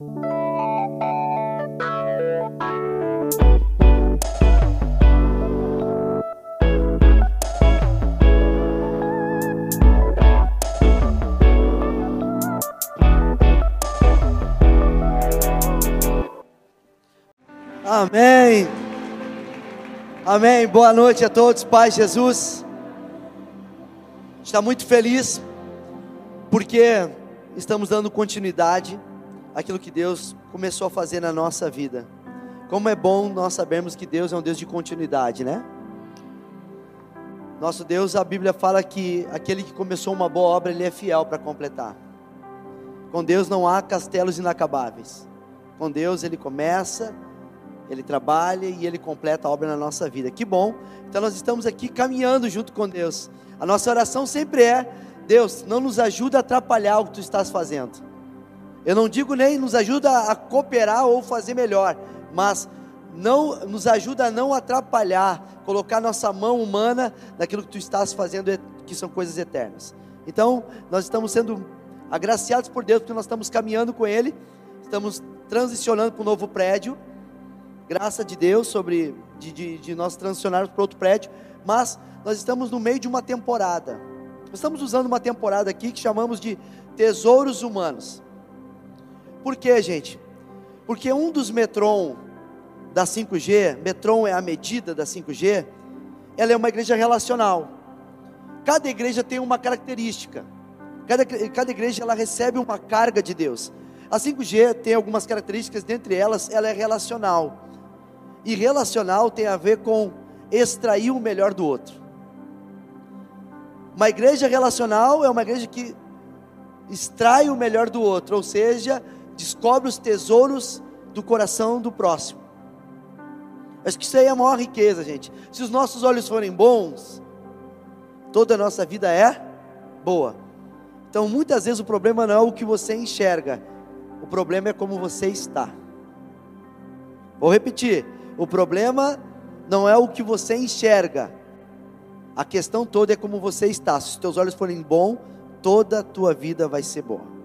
Amém. Amém. Boa noite a todos, Pai Jesus. Está muito feliz porque estamos dando continuidade àquilo que Deus começou a fazer na nossa vida. Como é bom nós sabermos que Deus é um Deus de continuidade, né? Nosso Deus, a Bíblia fala que aquele que começou uma boa obra, ele é fiel para completar. Com Deus não há castelos inacabáveis. Com Deus ele começa, ele trabalha e ele completa a obra na nossa vida. Que bom. Então nós estamos aqui caminhando junto com Deus. A nossa oração sempre é: Deus, não nos ajuda a atrapalhar o que tu estás fazendo. Eu não digo nem nos ajuda a cooperar ou fazer melhor, mas não nos ajuda a não atrapalhar, colocar nossa mão humana naquilo que tu estás fazendo, que são coisas eternas. Então, nós estamos sendo agraciados por Deus, porque nós estamos caminhando com Ele, estamos transicionando para um novo prédio, graça de Deus sobre de, de, de nós transicionarmos para outro prédio, mas nós estamos no meio de uma temporada. Nós estamos usando uma temporada aqui que chamamos de tesouros humanos. Por quê, gente? Porque um dos Metron da 5G, Metron é a medida da 5G, ela é uma igreja relacional. Cada igreja tem uma característica. Cada, cada igreja ela recebe uma carga de Deus. A 5G tem algumas características, dentre elas, ela é relacional. E relacional tem a ver com extrair o melhor do outro. Uma igreja relacional é uma igreja que extrai o melhor do outro, ou seja, descobre os tesouros do coração do próximo. Acho que isso aí é a maior riqueza, gente. Se os nossos olhos forem bons, toda a nossa vida é boa. Então, muitas vezes o problema não é o que você enxerga, o problema é como você está. Vou repetir: o problema não é o que você enxerga. A questão toda é como você está. Se os teus olhos forem bons, toda a tua vida vai ser boa.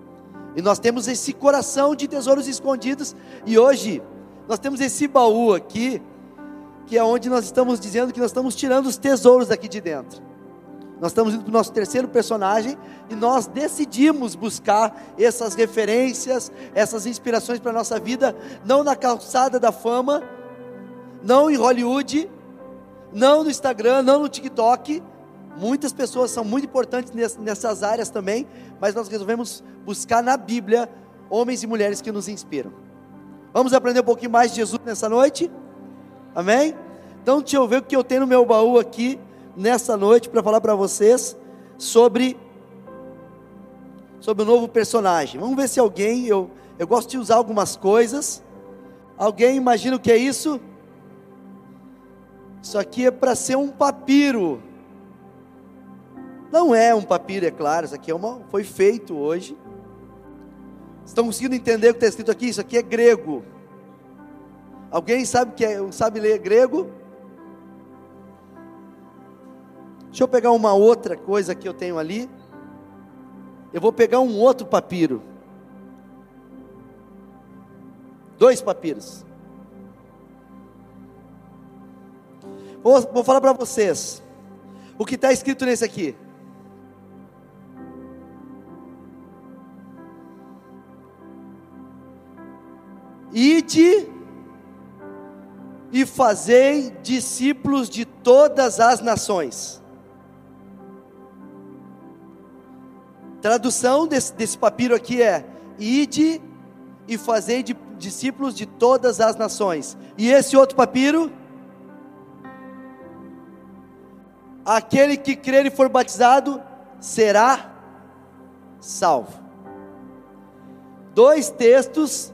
E nós temos esse coração de tesouros escondidos. E hoje nós temos esse baú aqui, que é onde nós estamos dizendo que nós estamos tirando os tesouros daqui de dentro. Nós estamos indo para o nosso terceiro personagem e nós decidimos buscar essas referências, essas inspirações para a nossa vida, não na calçada da fama, não em Hollywood, não no Instagram, não no TikTok. Muitas pessoas são muito importantes nessas áreas também, mas nós resolvemos buscar na Bíblia homens e mulheres que nos inspiram. Vamos aprender um pouquinho mais de Jesus nessa noite? Amém? Então, deixa eu ver o que eu tenho no meu baú aqui nessa noite para falar para vocês sobre sobre o novo personagem. Vamos ver se alguém eu eu gosto de usar algumas coisas. Alguém imagina o que é isso? Isso aqui é para ser um papiro. Não é um papiro, é claro. Isso aqui é uma, foi feito hoje. Estão conseguindo entender o que está escrito aqui? Isso aqui é grego. Alguém sabe que é, sabe ler grego? Deixa eu pegar uma outra coisa que eu tenho ali. Eu vou pegar um outro papiro. Dois papiros. Vou, vou falar para vocês o que está escrito nesse aqui. Ide e fazei discípulos de todas as nações. Tradução desse, desse papiro aqui é: Ide e fazei de, discípulos de todas as nações. E esse outro papiro? aquele que crer e for batizado será salvo. Dois textos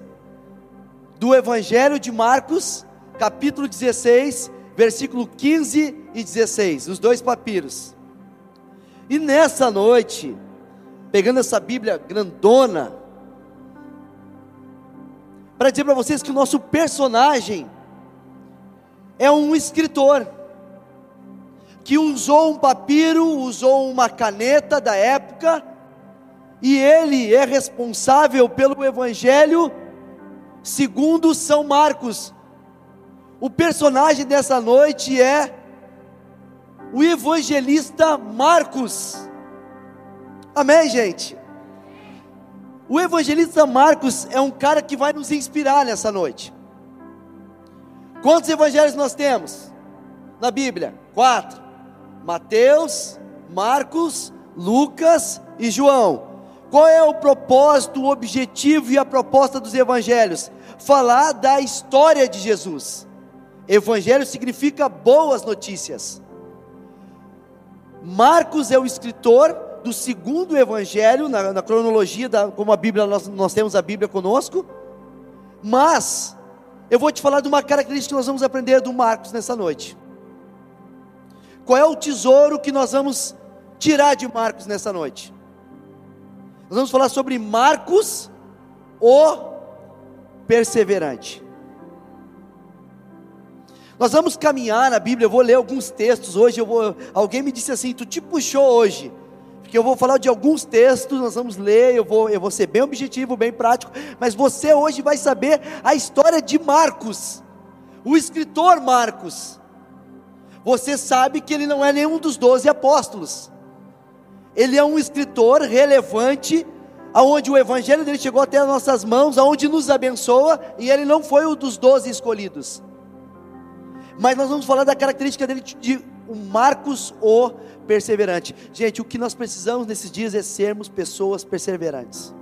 do Evangelho de Marcos, capítulo 16, versículo 15 e 16, os dois papiros. E nessa noite, pegando essa Bíblia grandona, para dizer para vocês que o nosso personagem é um escritor que usou um papiro, usou uma caneta da época, e ele é responsável pelo evangelho segundo São Marcos. O personagem dessa noite é o evangelista Marcos. Amém, gente? O evangelista Marcos é um cara que vai nos inspirar nessa noite. Quantos evangelhos nós temos na Bíblia? Quatro: Mateus, Marcos, Lucas e João. Qual é o propósito, o objetivo e a proposta dos evangelhos? Falar da história de Jesus. Evangelho significa boas notícias. Marcos é o escritor do segundo evangelho, na, na cronologia, da, como a Bíblia, nós, nós temos a Bíblia conosco. Mas, eu vou te falar de uma característica que nós vamos aprender do Marcos nessa noite. Qual é o tesouro que nós vamos tirar de Marcos nessa noite? Nós vamos falar sobre Marcos, o perseverante. Nós vamos caminhar na Bíblia, eu vou ler alguns textos hoje, eu vou, alguém me disse assim, tu te puxou hoje, porque eu vou falar de alguns textos, nós vamos ler, eu vou, eu vou ser bem objetivo, bem prático, mas você hoje vai saber a história de Marcos, o escritor Marcos. Você sabe que ele não é nenhum dos doze apóstolos, ele é um escritor relevante, aonde o evangelho dele chegou até as nossas mãos, aonde nos abençoa, e ele não foi um dos doze escolhidos mas nós vamos falar da característica dele de Marcos o perseverante. Gente, o que nós precisamos nesses dias é sermos pessoas perseverantes.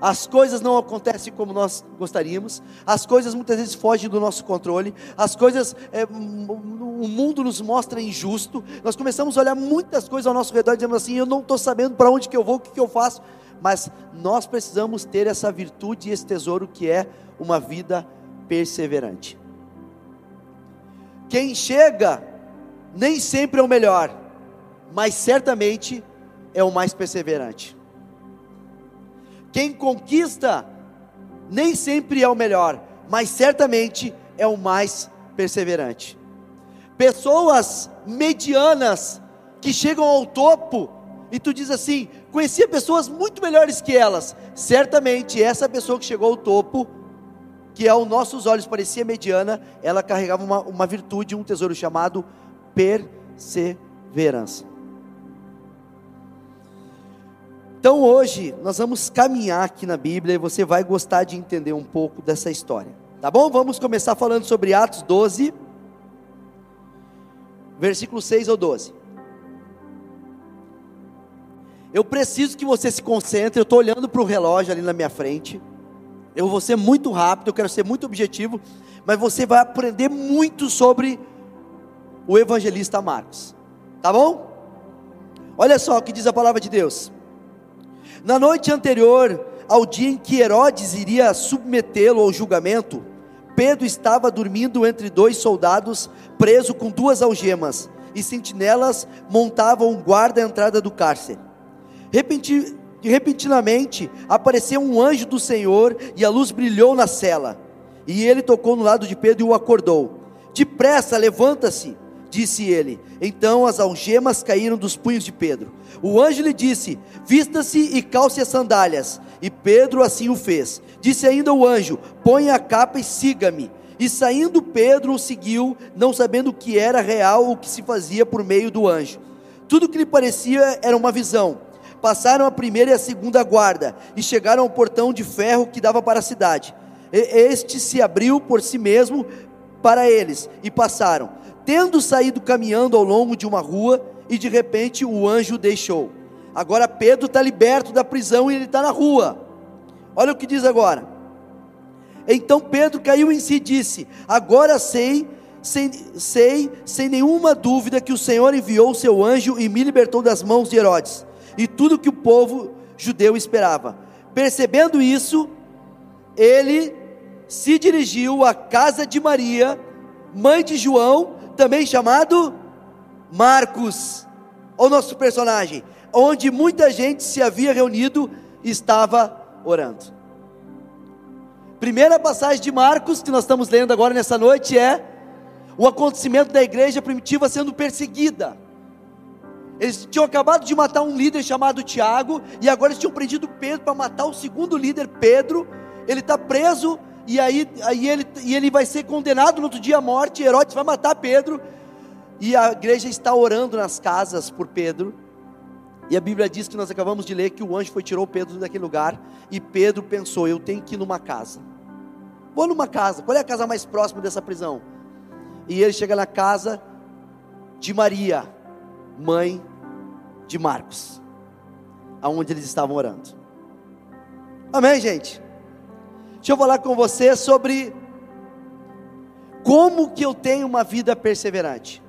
As coisas não acontecem como nós gostaríamos, as coisas muitas vezes fogem do nosso controle, as coisas, é, o mundo nos mostra injusto, nós começamos a olhar muitas coisas ao nosso redor dizendo assim: eu não estou sabendo para onde que eu vou, o que, que eu faço, mas nós precisamos ter essa virtude e esse tesouro que é uma vida perseverante. Quem chega nem sempre é o melhor, mas certamente é o mais perseverante. Quem conquista nem sempre é o melhor, mas certamente é o mais perseverante. Pessoas medianas que chegam ao topo e tu diz assim: conhecia pessoas muito melhores que elas. Certamente essa pessoa que chegou ao topo que aos nossos olhos parecia mediana, ela carregava uma, uma virtude, um tesouro chamado perseverança. Então hoje nós vamos caminhar aqui na Bíblia e você vai gostar de entender um pouco dessa história. Tá bom? Vamos começar falando sobre Atos 12, versículo 6 ou 12. Eu preciso que você se concentre, eu estou olhando para o relógio ali na minha frente. Eu vou ser muito rápido, eu quero ser muito objetivo, mas você vai aprender muito sobre o evangelista Marcos. Tá bom? Olha só o que diz a palavra de Deus. Na noite anterior ao dia em que Herodes iria submetê-lo ao julgamento, Pedro estava dormindo entre dois soldados, preso com duas algemas, e sentinelas montavam guarda à entrada do cárcere. Repenti repentinamente apareceu um anjo do Senhor e a luz brilhou na cela. E ele tocou no lado de Pedro e o acordou. Depressa, levanta-se, disse ele. Então as algemas caíram dos punhos de Pedro. O anjo lhe disse: Vista-se e calce as sandálias. E Pedro assim o fez. Disse ainda o anjo: Põe a capa e siga-me. E saindo Pedro o seguiu, não sabendo o que era real o que se fazia por meio do anjo. Tudo que lhe parecia era uma visão passaram a primeira e a segunda guarda e chegaram ao portão de ferro que dava para a cidade. Este se abriu por si mesmo para eles e passaram. Tendo saído caminhando ao longo de uma rua, e de repente o anjo deixou. Agora Pedro está liberto da prisão e ele está na rua. Olha o que diz agora. Então Pedro caiu em si e disse: Agora sei, sem, sei, sem nenhuma dúvida, que o Senhor enviou o seu anjo e me libertou das mãos de Herodes e tudo que o povo judeu esperava. Percebendo isso, ele se dirigiu à casa de Maria, mãe de João, também chamado Marcos, o nosso personagem, onde muita gente se havia reunido e estava orando. Primeira passagem de Marcos que nós estamos lendo agora nessa noite é o acontecimento da igreja primitiva sendo perseguida. Eles tinham acabado de matar um líder chamado Tiago, e agora eles tinham prendido Pedro para matar o segundo líder, Pedro, ele está preso, e aí, aí ele, e ele vai ser condenado no outro dia à morte. Herodes vai matar Pedro, e a igreja está orando nas casas por Pedro. E a Bíblia diz que nós acabamos de ler que o anjo foi tirou Pedro daquele lugar, e Pedro pensou: eu tenho que ir numa casa. Vou numa casa. Qual é a casa mais próxima dessa prisão? E ele chega na casa de Maria, mãe de Marcos, aonde eles estavam orando. Amém, gente? Deixa eu falar com você sobre como que eu tenho uma vida perseverante.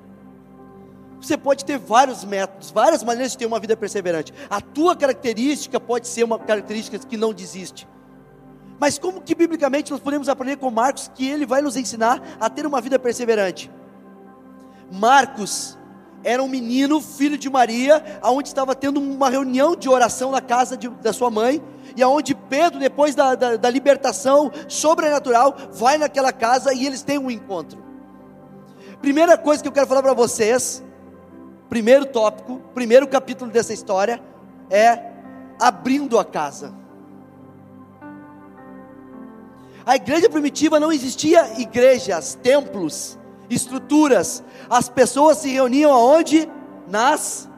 Você pode ter vários métodos, várias maneiras de ter uma vida perseverante. A tua característica pode ser uma característica que não desiste. Mas como que biblicamente nós podemos aprender com Marcos que ele vai nos ensinar a ter uma vida perseverante? Marcos era um menino, filho de Maria, aonde estava tendo uma reunião de oração na casa de, da sua mãe, e aonde Pedro, depois da, da, da libertação sobrenatural, vai naquela casa e eles têm um encontro. Primeira coisa que eu quero falar para vocês, primeiro tópico, primeiro capítulo dessa história, é abrindo a casa. A igreja primitiva não existia igrejas, templos, estruturas. As pessoas se reuniam aonde? Nas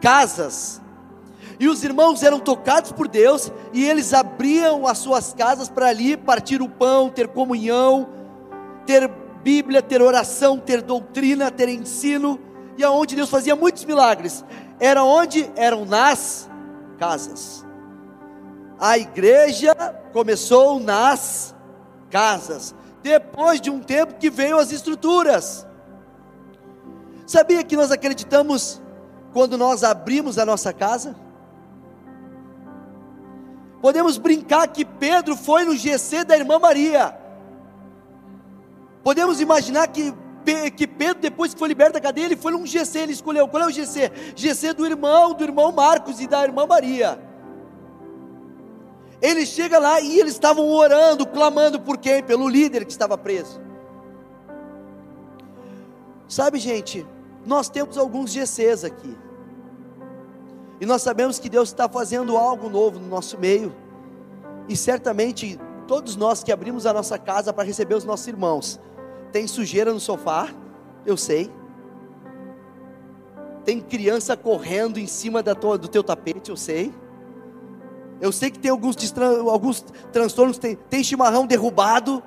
casas. E os irmãos eram tocados por Deus e eles abriam as suas casas para ali partir o pão, ter comunhão, ter Bíblia, ter oração, ter doutrina, ter ensino. E aonde Deus fazia muitos milagres. Era onde? Eram nas casas. A igreja começou nas casas, depois de um tempo que veio as estruturas. Sabia que nós acreditamos quando nós abrimos a nossa casa? Podemos brincar que Pedro foi no GC da irmã Maria. Podemos imaginar que, que Pedro, depois que foi liberto da cadeia, ele foi num GC, ele escolheu. Qual é o GC? GC do irmão, do irmão Marcos e da irmã Maria. Ele chega lá e eles estavam orando, clamando por quem? Pelo líder que estava preso. Sabe, gente, nós temos alguns GCs aqui. E nós sabemos que Deus está fazendo algo novo no nosso meio. E certamente todos nós que abrimos a nossa casa para receber os nossos irmãos, tem sujeira no sofá, eu sei. Tem criança correndo em cima da tua, do teu tapete, eu sei. Eu sei que tem alguns, alguns transtornos, tem, tem chimarrão derrubado.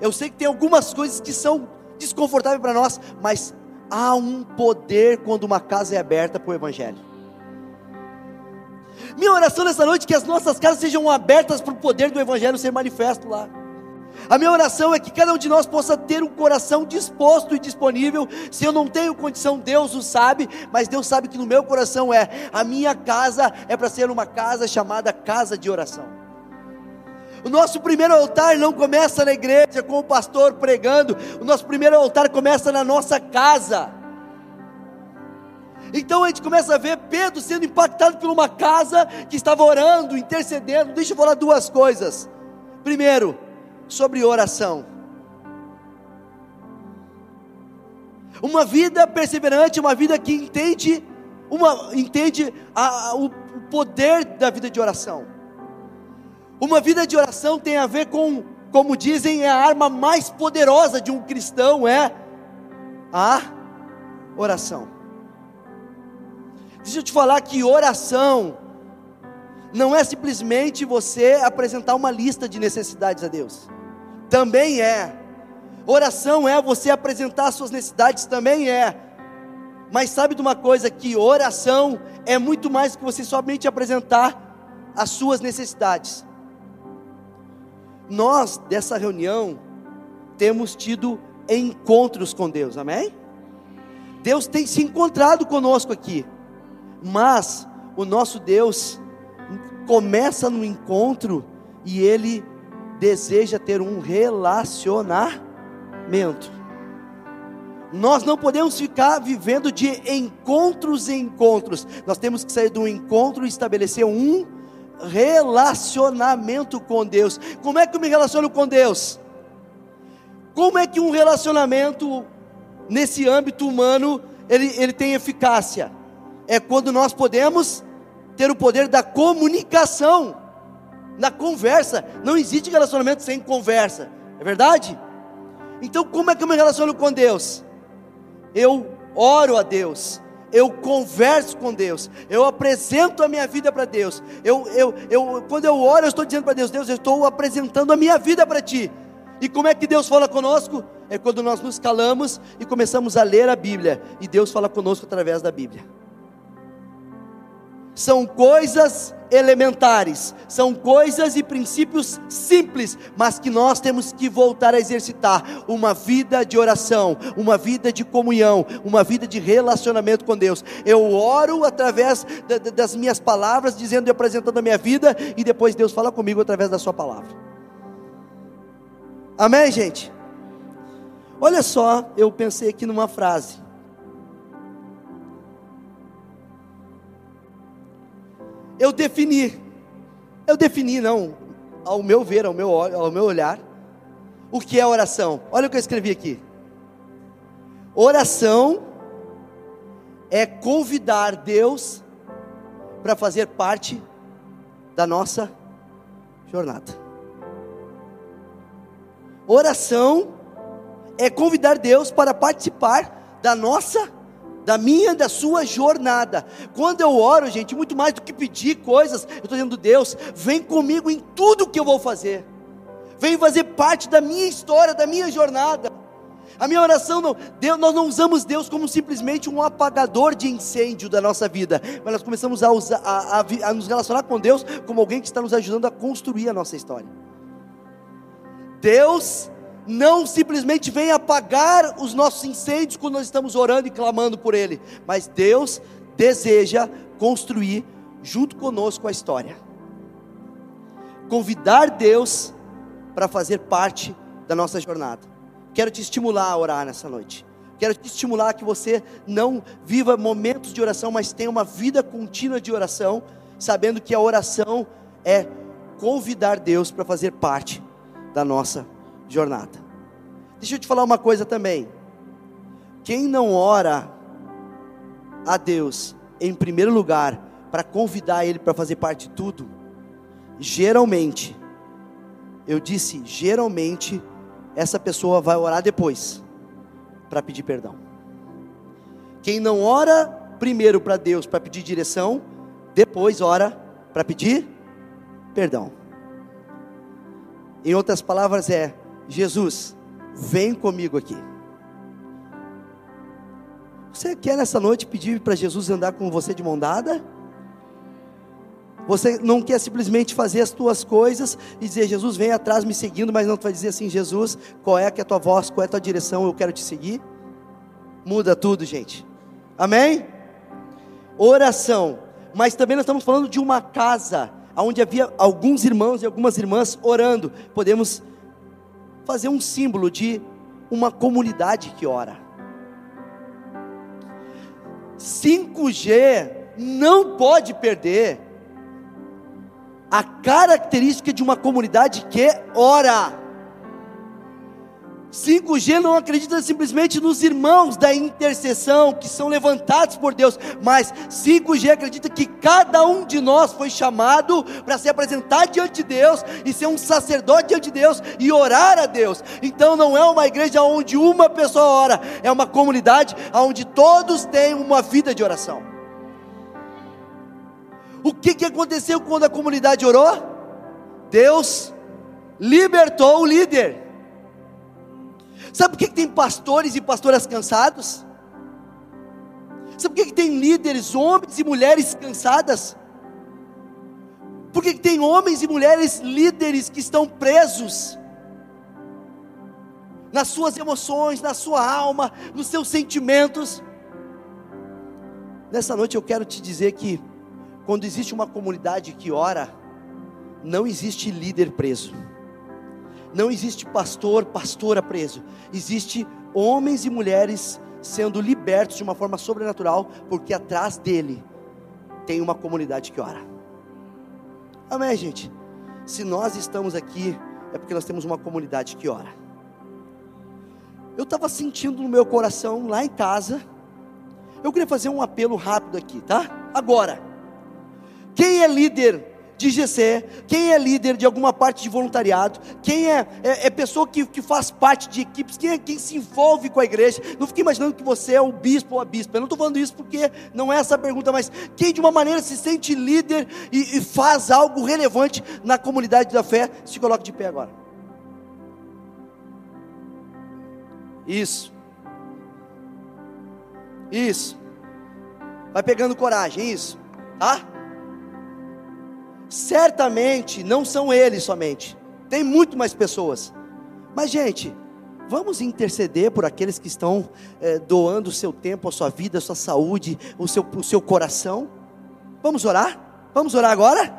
Eu sei que tem algumas coisas que são desconfortáveis para nós, mas há um poder quando uma casa é aberta para o Evangelho. Minha oração nessa noite é que as nossas casas sejam abertas para o poder do Evangelho ser manifesto lá. A minha oração é que cada um de nós possa ter um coração disposto e disponível. Se eu não tenho condição, Deus o sabe, mas Deus sabe que no meu coração é: a minha casa é para ser uma casa chamada casa de oração. O nosso primeiro altar não começa na igreja com o pastor pregando, o nosso primeiro altar começa na nossa casa. Então a gente começa a ver Pedro sendo impactado por uma casa que estava orando, intercedendo. Deixa eu falar duas coisas. Primeiro, sobre oração. Uma vida perseverante, uma vida que entende, uma, entende a, a, o poder da vida de oração. Uma vida de oração tem a ver com, como dizem, é a arma mais poderosa de um cristão é a oração. Deixa eu te falar que oração não é simplesmente você apresentar uma lista de necessidades a Deus também é. Oração é você apresentar suas necessidades, também é. Mas sabe de uma coisa que oração é muito mais que você somente apresentar as suas necessidades. Nós dessa reunião temos tido encontros com Deus, amém? Deus tem se encontrado conosco aqui, mas o nosso Deus começa no encontro e ele deseja ter um relacionamento. Nós não podemos ficar vivendo de encontros em encontros. Nós temos que sair um encontro e estabelecer um relacionamento com Deus. Como é que eu me relaciono com Deus? Como é que um relacionamento nesse âmbito humano ele, ele tem eficácia? É quando nós podemos ter o poder da comunicação. na conversa. Não existe relacionamento sem conversa. É verdade? Então, como é que eu me relaciono com Deus? Eu oro a Deus, eu converso com Deus, eu apresento a minha vida para Deus. Eu, eu, eu, quando eu oro, eu estou dizendo para Deus: Deus, eu estou apresentando a minha vida para Ti. E como é que Deus fala conosco? É quando nós nos calamos e começamos a ler a Bíblia, e Deus fala conosco através da Bíblia. São coisas elementares, são coisas e princípios simples, mas que nós temos que voltar a exercitar uma vida de oração, uma vida de comunhão, uma vida de relacionamento com Deus. Eu oro através das minhas palavras, dizendo e apresentando a minha vida, e depois Deus fala comigo através da Sua palavra. Amém, gente? Olha só, eu pensei aqui numa frase. Eu defini, eu defini, não, ao meu ver, ao meu, ao meu olhar, o que é oração. Olha o que eu escrevi aqui. Oração é convidar Deus para fazer parte da nossa jornada. Oração é convidar Deus para participar da nossa jornada da minha da sua jornada. Quando eu oro, gente, muito mais do que pedir coisas, eu estou dizendo, Deus, vem comigo em tudo que eu vou fazer, vem fazer parte da minha história, da minha jornada. A minha oração, não, Deus, nós não usamos Deus como simplesmente um apagador de incêndio da nossa vida, mas nós começamos a, usar, a, a, a nos relacionar com Deus como alguém que está nos ajudando a construir a nossa história. Deus não simplesmente vem apagar os nossos incêndios quando nós estamos orando e clamando por Ele, mas Deus deseja construir junto conosco a história. Convidar Deus para fazer parte da nossa jornada. Quero te estimular a orar nessa noite. Quero te estimular que você não viva momentos de oração, mas tenha uma vida contínua de oração, sabendo que a oração é convidar Deus para fazer parte da nossa jornada. Deixa eu te falar uma coisa também. Quem não ora a Deus em primeiro lugar para convidar Ele para fazer parte de tudo, geralmente, eu disse, geralmente, essa pessoa vai orar depois para pedir perdão. Quem não ora primeiro para Deus para pedir direção, depois ora para pedir perdão. Em outras palavras, é: Jesus, vem comigo aqui. Você quer nessa noite pedir para Jesus andar com você de mão dada? Você não quer simplesmente fazer as tuas coisas e dizer, Jesus, vem atrás me seguindo, mas não vai dizer assim, Jesus, qual é que é a tua voz, qual é a tua direção, eu quero te seguir? Muda tudo, gente. Amém? Oração. Mas também nós estamos falando de uma casa onde havia alguns irmãos e algumas irmãs orando. Podemos fazer um símbolo de uma comunidade que ora. 5G não pode perder a característica de uma comunidade que ora. 5G não acredita simplesmente nos irmãos da intercessão que são levantados por Deus, mas 5G acredita que cada um de nós foi chamado para se apresentar diante de Deus e ser um sacerdote diante de Deus e orar a Deus. Então não é uma igreja onde uma pessoa ora, é uma comunidade onde todos têm uma vida de oração. O que, que aconteceu quando a comunidade orou? Deus libertou o líder. Sabe por que, tem pastores e pastoras cansados? Sabe por que, tem líderes, homens e mulheres cansadas? Por que, tem homens e mulheres líderes que estão presos nas suas emoções, na sua alma, nos seus sentimentos? Nessa noite eu quero te dizer que, quando existe uma comunidade que ora, não existe líder preso. Não existe pastor, pastora preso. Existe homens e mulheres sendo libertos de uma forma sobrenatural, porque atrás dele tem uma comunidade que ora. Amém, gente? Se nós estamos aqui, é porque nós temos uma comunidade que ora. Eu estava sentindo no meu coração, lá em casa, eu queria fazer um apelo rápido aqui, tá? Agora, quem é líder de GC, quem é líder de alguma parte de voluntariado, quem é, é, é pessoa que, que faz parte de equipes, quem é quem se envolve com a igreja. Não fique imaginando que você é o bispo ou a bispa. Eu não estou falando isso porque não é essa a pergunta, mas quem de uma maneira se sente líder e, e faz algo relevante na comunidade da fé, se coloque de pé agora. Isso. Isso. Vai pegando coragem, isso. Tá? Certamente não são eles somente, tem muito mais pessoas. Mas, gente, vamos interceder por aqueles que estão é, doando o seu tempo, a sua vida, a sua saúde, o seu, o seu coração. Vamos orar? Vamos orar agora?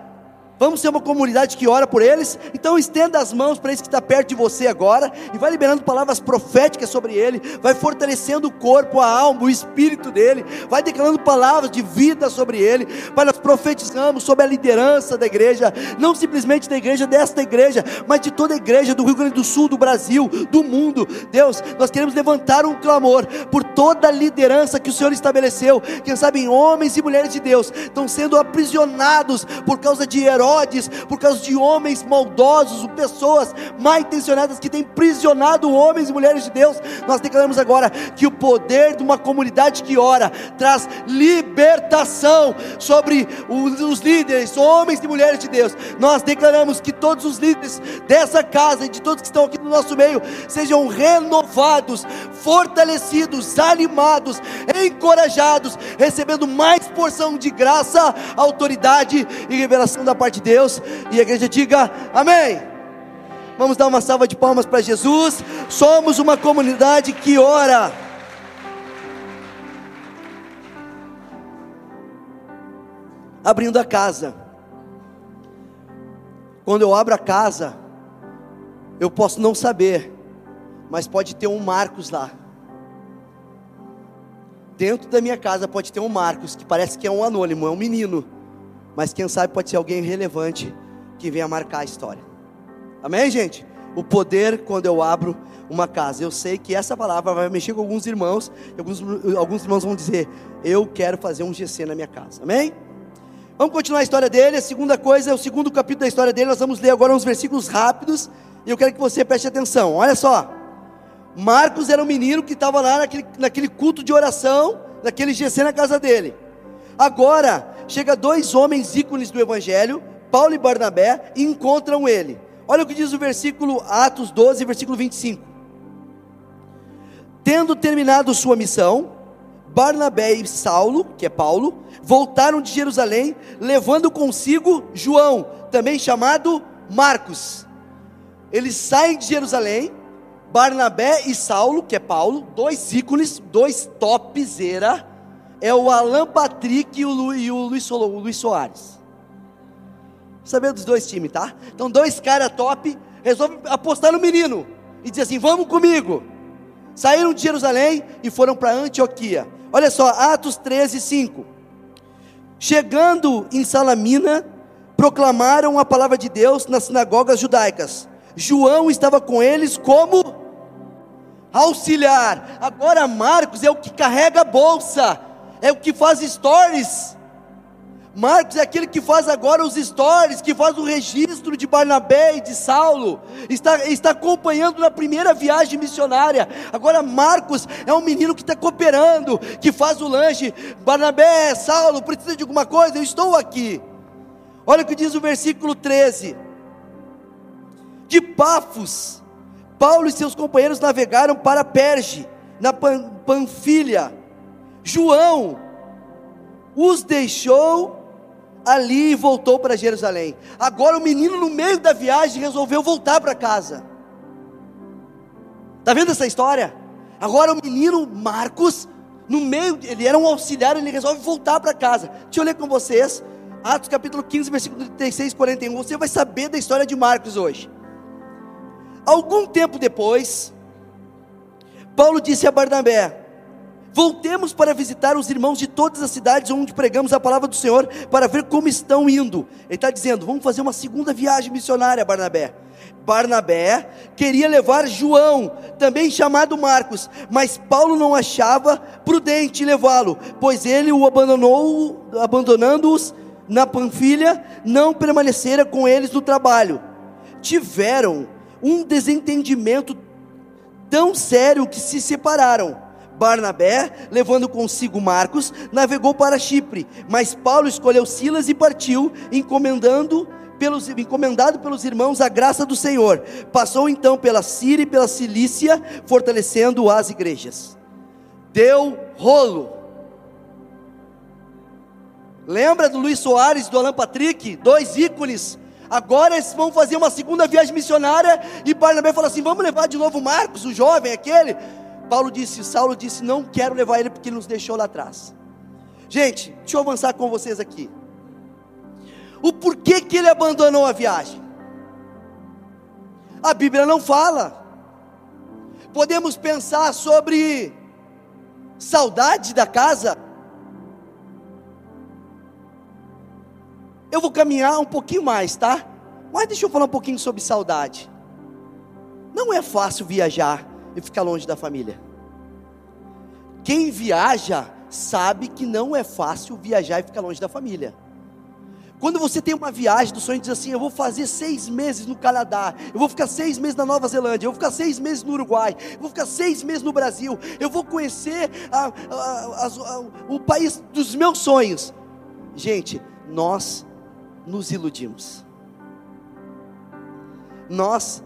Vamos ser uma comunidade que ora por eles. Então estenda as mãos para esse que está perto de você agora e vai liberando palavras proféticas sobre ele, vai fortalecendo o corpo, a alma, o espírito dele, vai declarando palavras de vida sobre ele. Pai, nós profetizamos sobre a liderança da igreja, não simplesmente da igreja desta igreja, mas de toda a igreja do Rio Grande do Sul, do Brasil, do mundo. Deus, nós queremos levantar um clamor por toda a liderança que o Senhor estabeleceu. Quem sabe homens e mulheres de Deus estão sendo aprisionados por causa de heróis Herodes, por causa de homens maldosos, pessoas mal intencionadas que têm prisionado homens e mulheres de Deus. Nós declaramos agora que o poder de uma comunidade que ora traz libertação sobre os líderes, homens e mulheres de Deus. Nós declaramos que todos os líderes dessa casa e de todos que estão aqui no nosso meio sejam renovados, fortalecidos, animados, encorajados, recebendo mais porção de graça, autoridade e revelação da parte de Deus. E a igreja diga amém. Vamos dar uma salva de palmas para Jesus. Somos uma comunidade que ora. Abrindo a casa. Quando eu abro a casa, eu posso não saber, mas pode ter um Marcos lá. Dentro da minha casa pode ter um Marcos, que parece que é um anônimo, é um menino mas quem sabe pode ser alguém relevante que venha marcar a história. Amém, gente? O poder quando eu abro uma casa. Eu sei que essa palavra vai mexer com alguns irmãos, alguns, alguns irmãos vão dizer: Eu quero fazer um GC na minha casa. Amém? Vamos continuar a história dele. A segunda coisa é o segundo capítulo da história dele. Nós vamos ler agora uns versículos rápidos. E eu quero que você preste atenção. Olha só. Marcos era um menino que estava lá naquele, naquele culto de oração, naquele GC na casa dele. Agora, chega dois homens ícones do Evangelho, Paulo e Barnabé, e encontram ele. Olha o que diz o versículo Atos 12, versículo 25. Tendo terminado sua missão, Barnabé e Saulo, que é Paulo, voltaram de Jerusalém, levando consigo João, também chamado Marcos. Eles saem de Jerusalém, Barnabé e Saulo, que é Paulo, dois ícones, dois topzera, é o Alan Patrick e o, Lu, e o, Luiz, o Luiz Soares. Sabendo dos dois times, tá? Então, dois caras top resolvem apostar no menino e dizer assim: vamos comigo. Saíram de Jerusalém e foram para Antioquia. Olha só, Atos 13, 5. Chegando em Salamina, proclamaram a palavra de Deus nas sinagogas judaicas. João estava com eles como auxiliar. Agora Marcos é o que carrega a bolsa é o que faz stories. Marcos é aquele que faz agora os stories, que faz o registro de Barnabé e de Saulo, está, está acompanhando na primeira viagem missionária. Agora, Marcos é um menino que está cooperando, que faz o lanche. Barnabé, Saulo, precisa de alguma coisa? Eu estou aqui. Olha o que diz o versículo 13: De Pafos, Paulo e seus companheiros navegaram para Perge, na Panfilha João os deixou ali e voltou para Jerusalém. Agora o menino, no meio da viagem, resolveu voltar para casa. Está vendo essa história? Agora o menino Marcos, no meio, ele era um auxiliar, ele resolve voltar para casa. Deixa eu ler com vocês, Atos capítulo 15, versículo 36 e 41. Você vai saber da história de Marcos hoje. Algum tempo depois, Paulo disse a Barnabé: Voltemos para visitar os irmãos de todas as cidades onde pregamos a palavra do Senhor, para ver como estão indo. Ele está dizendo: vamos fazer uma segunda viagem missionária, Barnabé. Barnabé queria levar João, também chamado Marcos, mas Paulo não achava prudente levá-lo, pois ele o abandonou, abandonando-os, na Panfilha, não permaneceram com eles no trabalho. Tiveram um desentendimento tão sério que se separaram. Barnabé, levando consigo Marcos, navegou para Chipre, mas Paulo escolheu Silas e partiu, encomendando pelos, encomendado pelos irmãos a graça do Senhor. Passou então pela Síria e pela Cilícia, fortalecendo as igrejas. Deu rolo. Lembra do Luiz Soares, do Alan Patrick, dois ícones Agora eles vão fazer uma segunda viagem missionária e Barnabé falou assim: vamos levar de novo Marcos, o jovem, aquele. Paulo disse, Saulo disse: não quero levar ele porque ele nos deixou lá atrás. Gente, deixa eu avançar com vocês aqui. O porquê que ele abandonou a viagem? A Bíblia não fala. Podemos pensar sobre saudade da casa, Eu vou caminhar um pouquinho mais, tá? Mas deixa eu falar um pouquinho sobre saudade. Não é fácil viajar e ficar longe da família. Quem viaja sabe que não é fácil viajar e ficar longe da família. Quando você tem uma viagem do sonho diz assim: Eu vou fazer seis meses no Canadá, eu vou ficar seis meses na Nova Zelândia, eu vou ficar seis meses no Uruguai, eu vou ficar seis meses no Brasil, eu vou conhecer a, a, a, o país dos meus sonhos. Gente, nós nos iludimos. Nós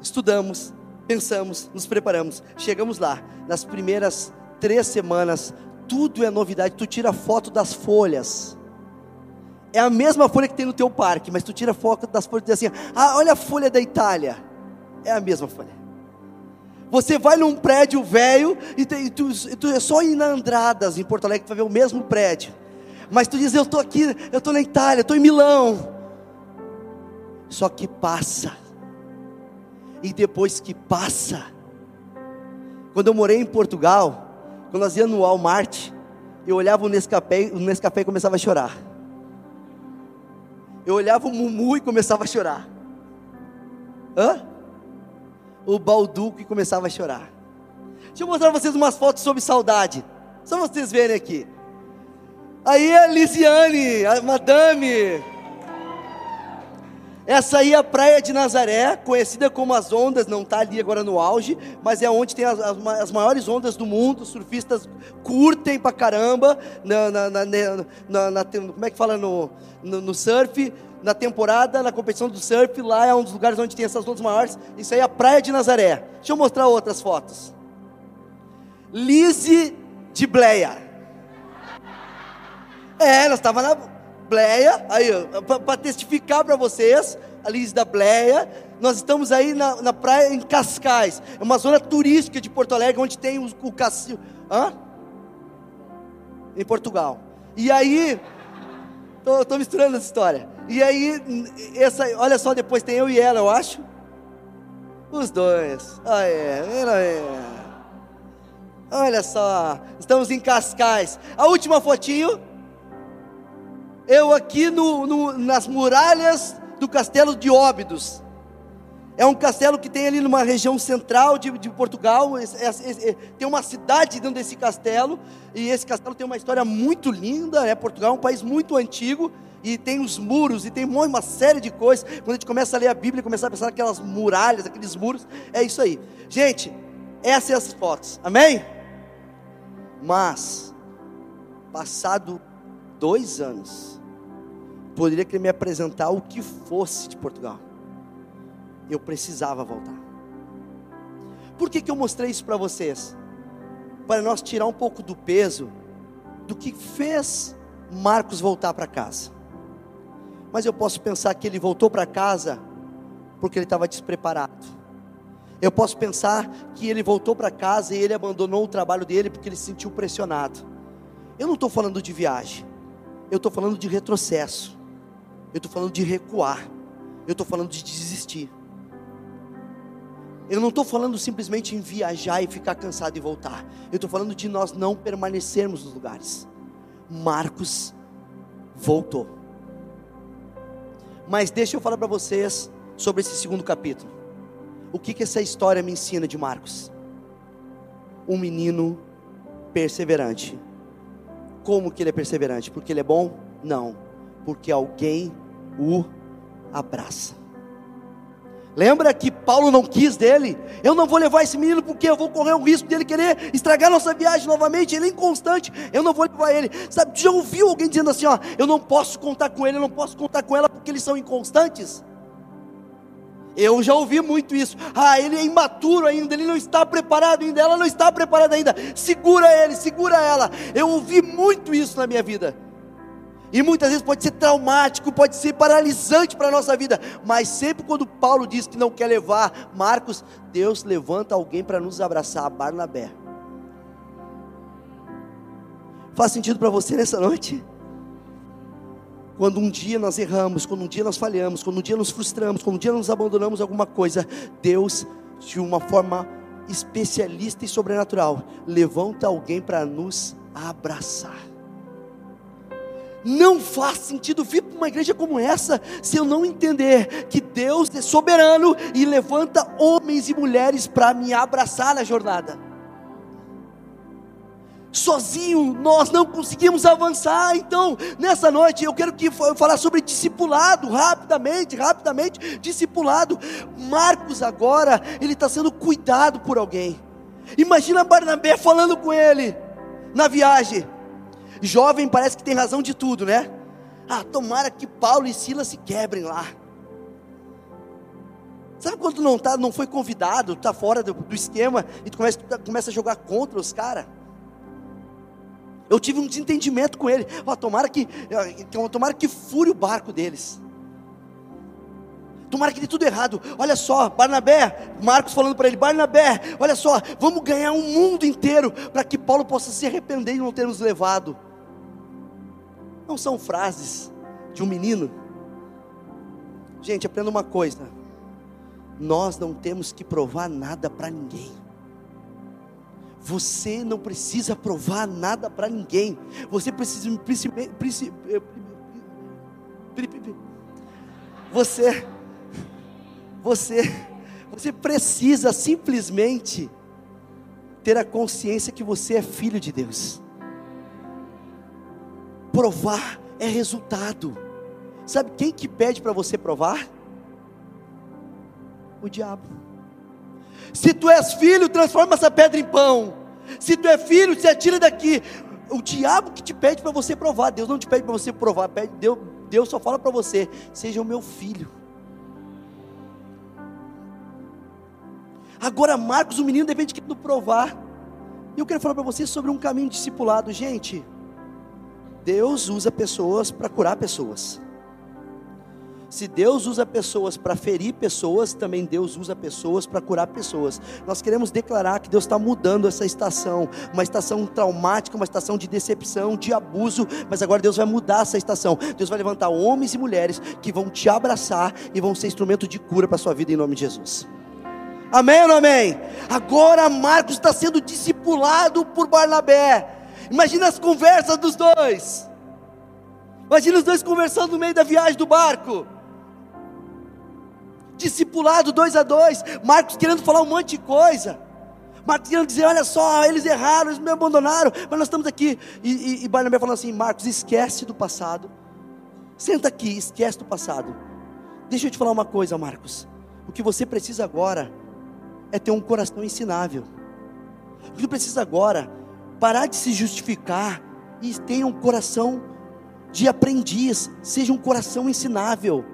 estudamos, pensamos, nos preparamos, chegamos lá, nas primeiras três semanas, tudo é novidade. Tu tira foto das folhas. É a mesma folha que tem no teu parque, mas tu tira foto das folhas e diz assim: ah, olha a folha da Itália. É a mesma folha. Você vai num prédio velho e, tu, e tu, é só ir na Andradas, em Porto Alegre, para ver o mesmo prédio. Mas tu diz, eu estou aqui, eu estou na Itália, estou em Milão. Só que passa. E depois que passa. Quando eu morei em Portugal, quando nós íamos no Walmart, eu olhava o Nescafé, o Nescafé e começava a chorar. Eu olhava o Mumu e começava a chorar. Hã? O Balduco e começava a chorar. Deixa eu mostrar vocês umas fotos sobre saudade. Só vocês verem aqui. Aí a Lisiane, a madame. Essa aí é a praia de Nazaré, conhecida como as ondas, não está ali agora no auge, mas é onde tem as, as, as maiores ondas do mundo. Surfistas curtem pra caramba na, na, na, na como é que fala no, no, no, surf, na temporada, na competição do surf, lá é um dos lugares onde tem essas ondas maiores. Isso aí é a praia de Nazaré. Deixa eu mostrar outras fotos. Lise de Bleia. É, nós estávamos na Bleia, aí, para testificar para vocês, a Liz da Bleia, nós estamos aí na, na praia em Cascais, é uma zona turística de Porto Alegre, onde tem o, o cassino. Hã? Em Portugal. E aí, tô, tô misturando essa história. E aí, essa, olha só, depois tem eu e ela, eu acho. Os dois. Ah, é, é. Olha só, estamos em Cascais. A última fotinho eu aqui no, no, nas muralhas do castelo de Óbidos. É um castelo que tem ali numa região central de, de Portugal. É, é, é, tem uma cidade dentro desse castelo. E esse castelo tem uma história muito linda. Né? Portugal é um país muito antigo. E tem os muros, e tem uma série de coisas. Quando a gente começa a ler a Bíblia, começa a pensar naquelas muralhas, aqueles muros. É isso aí. Gente, essas são as fotos. Amém? Mas, passado dois anos, poderia querer me apresentar o que fosse de Portugal. Eu precisava voltar. Por que, que eu mostrei isso para vocês? Para nós tirar um pouco do peso do que fez Marcos voltar para casa. Mas eu posso pensar que ele voltou para casa porque ele estava despreparado. Eu posso pensar que ele voltou para casa e ele abandonou o trabalho dele porque ele se sentiu pressionado. Eu não estou falando de viagem, eu estou falando de retrocesso. Eu estou falando de recuar. Eu estou falando de desistir. Eu não estou falando simplesmente em viajar e ficar cansado e voltar. Eu estou falando de nós não permanecermos nos lugares. Marcos voltou. Mas deixa eu falar para vocês sobre esse segundo capítulo. O que, que essa história me ensina de Marcos? Um menino perseverante. Como que ele é perseverante? Porque ele é bom? Não porque alguém o abraça. Lembra que Paulo não quis dele? Eu não vou levar esse menino porque eu vou correr o risco dele querer estragar nossa viagem novamente. Ele é inconstante, eu não vou levar ele. Sabe, já ouviu alguém dizendo assim: ó, eu não posso contar com ele, eu não posso contar com ela porque eles são inconstantes? Eu já ouvi muito isso. Ah, ele é imaturo ainda, ele não está preparado ainda, ela não está preparada ainda. Segura ele, segura ela. Eu ouvi muito isso na minha vida. E muitas vezes pode ser traumático, pode ser paralisante para a nossa vida. Mas sempre quando Paulo diz que não quer levar Marcos, Deus levanta alguém para nos abraçar, Barnabé. Faz sentido para você nessa noite? Quando um dia nós erramos, quando um dia nós falhamos, quando um dia nos frustramos, quando um dia nos abandonamos alguma coisa, Deus, de uma forma especialista e sobrenatural, levanta alguém para nos abraçar. Não faz sentido vir para uma igreja como essa se eu não entender que Deus é soberano e levanta homens e mulheres para me abraçar na jornada. Sozinho nós não conseguimos avançar, então nessa noite eu quero que eu falar sobre discipulado rapidamente, rapidamente, discipulado. Marcos agora ele está sendo cuidado por alguém. Imagina Barnabé falando com ele na viagem. Jovem parece que tem razão de tudo, né? Ah, tomara que Paulo e Silas se quebrem lá. Sabe quando não tá, não foi convidado, está fora do, do, esquema e tu começa, tu começa a jogar contra os caras? Eu tive um desentendimento com ele. Oh, tomara que, tomara que fure o barco deles. Tomara que dê tudo errado. Olha só, Barnabé, Marcos falando para ele: Barnabé, olha só, vamos ganhar um mundo inteiro para que Paulo possa se arrepender de não ter nos levado. Não são frases de um menino. Gente, aprenda uma coisa: nós não temos que provar nada para ninguém. Você não precisa provar nada para ninguém. Você precisa, você, você, você precisa simplesmente ter a consciência que você é filho de Deus. Provar é resultado. Sabe quem que pede para você provar? O diabo. Se tu és filho, transforma essa pedra em pão. Se tu é filho, se atira daqui. O diabo que te pede para você provar. Deus não te pede para você provar. Deus, Deus só fala para você: seja o meu filho. Agora, Marcos, o menino depende de provar. E eu quero falar para você sobre um caminho discipulado, gente. Deus usa pessoas para curar pessoas. Se Deus usa pessoas para ferir pessoas, também Deus usa pessoas para curar pessoas. Nós queremos declarar que Deus está mudando essa estação, uma estação traumática, uma estação de decepção, de abuso, mas agora Deus vai mudar essa estação. Deus vai levantar homens e mulheres que vão te abraçar e vão ser instrumento de cura para a sua vida em nome de Jesus. Amém ou não amém? Agora Marcos está sendo discipulado por Barnabé. Imagina as conversas dos dois. Imagina os dois conversando no meio da viagem do barco. Discipulado dois a dois. Marcos querendo falar um monte de coisa. Marcos querendo dizer: olha só, eles erraram, eles me abandonaram, mas nós estamos aqui. E, e, e Barnabé falando assim: Marcos, esquece do passado. Senta aqui, esquece do passado. Deixa eu te falar uma coisa, Marcos. O que você precisa agora é ter um coração ensinável. O que você precisa agora parar de se justificar e tenha um coração de aprendiz, seja um coração ensinável.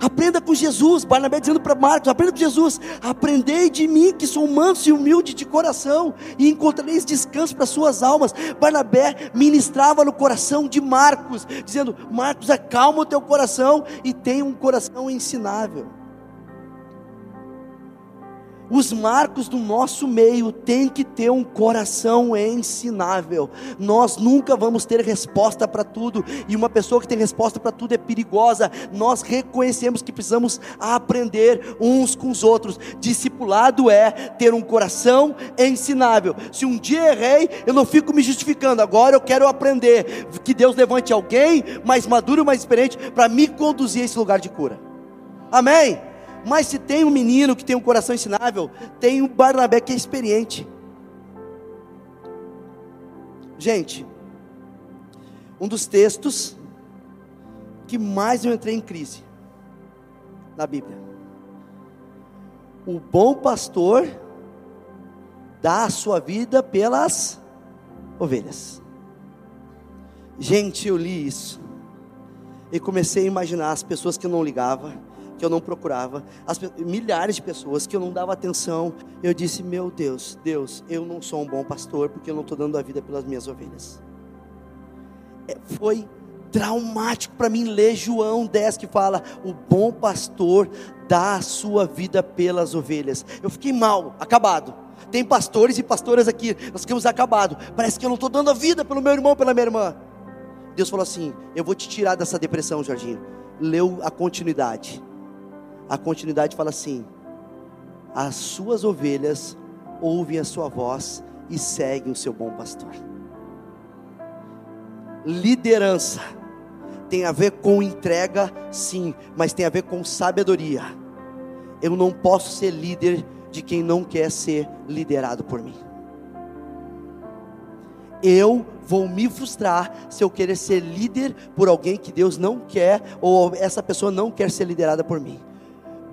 Aprenda com Jesus, Barnabé dizendo para Marcos: aprenda com Jesus, aprendei de mim que sou manso e humilde de coração, e encontrareis descanso para suas almas. Barnabé ministrava no coração de Marcos, dizendo: Marcos, acalma o teu coração e tenha um coração ensinável. Os marcos do nosso meio têm que ter um coração ensinável. Nós nunca vamos ter resposta para tudo, e uma pessoa que tem resposta para tudo é perigosa. Nós reconhecemos que precisamos aprender uns com os outros. Discipulado é ter um coração ensinável. Se um dia errei, eu não fico me justificando. Agora eu quero aprender. Que Deus levante alguém mais maduro, mais experiente, para me conduzir a esse lugar de cura. Amém? Mas se tem um menino que tem um coração ensinável, tem um Barnabé que é experiente. Gente, um dos textos que mais eu entrei em crise na Bíblia. O bom pastor dá a sua vida pelas ovelhas. Gente, eu li isso e comecei a imaginar as pessoas que eu não ligava, que eu não procurava, as milhares de pessoas que eu não dava atenção. Eu disse: Meu Deus, Deus, eu não sou um bom pastor porque eu não estou dando a vida pelas minhas ovelhas. É, foi traumático para mim ler João 10 que fala: O bom pastor dá a sua vida pelas ovelhas. Eu fiquei mal, acabado. Tem pastores e pastoras aqui, nós ficamos acabados. Parece que eu não estou dando a vida pelo meu irmão, pela minha irmã. Deus falou assim: Eu vou te tirar dessa depressão, Jorginho. Leu a continuidade. A continuidade fala assim: As suas ovelhas ouvem a sua voz e seguem o seu bom pastor. Liderança tem a ver com entrega, sim, mas tem a ver com sabedoria. Eu não posso ser líder de quem não quer ser liderado por mim. Eu vou me frustrar se eu querer ser líder por alguém que Deus não quer, ou essa pessoa não quer ser liderada por mim.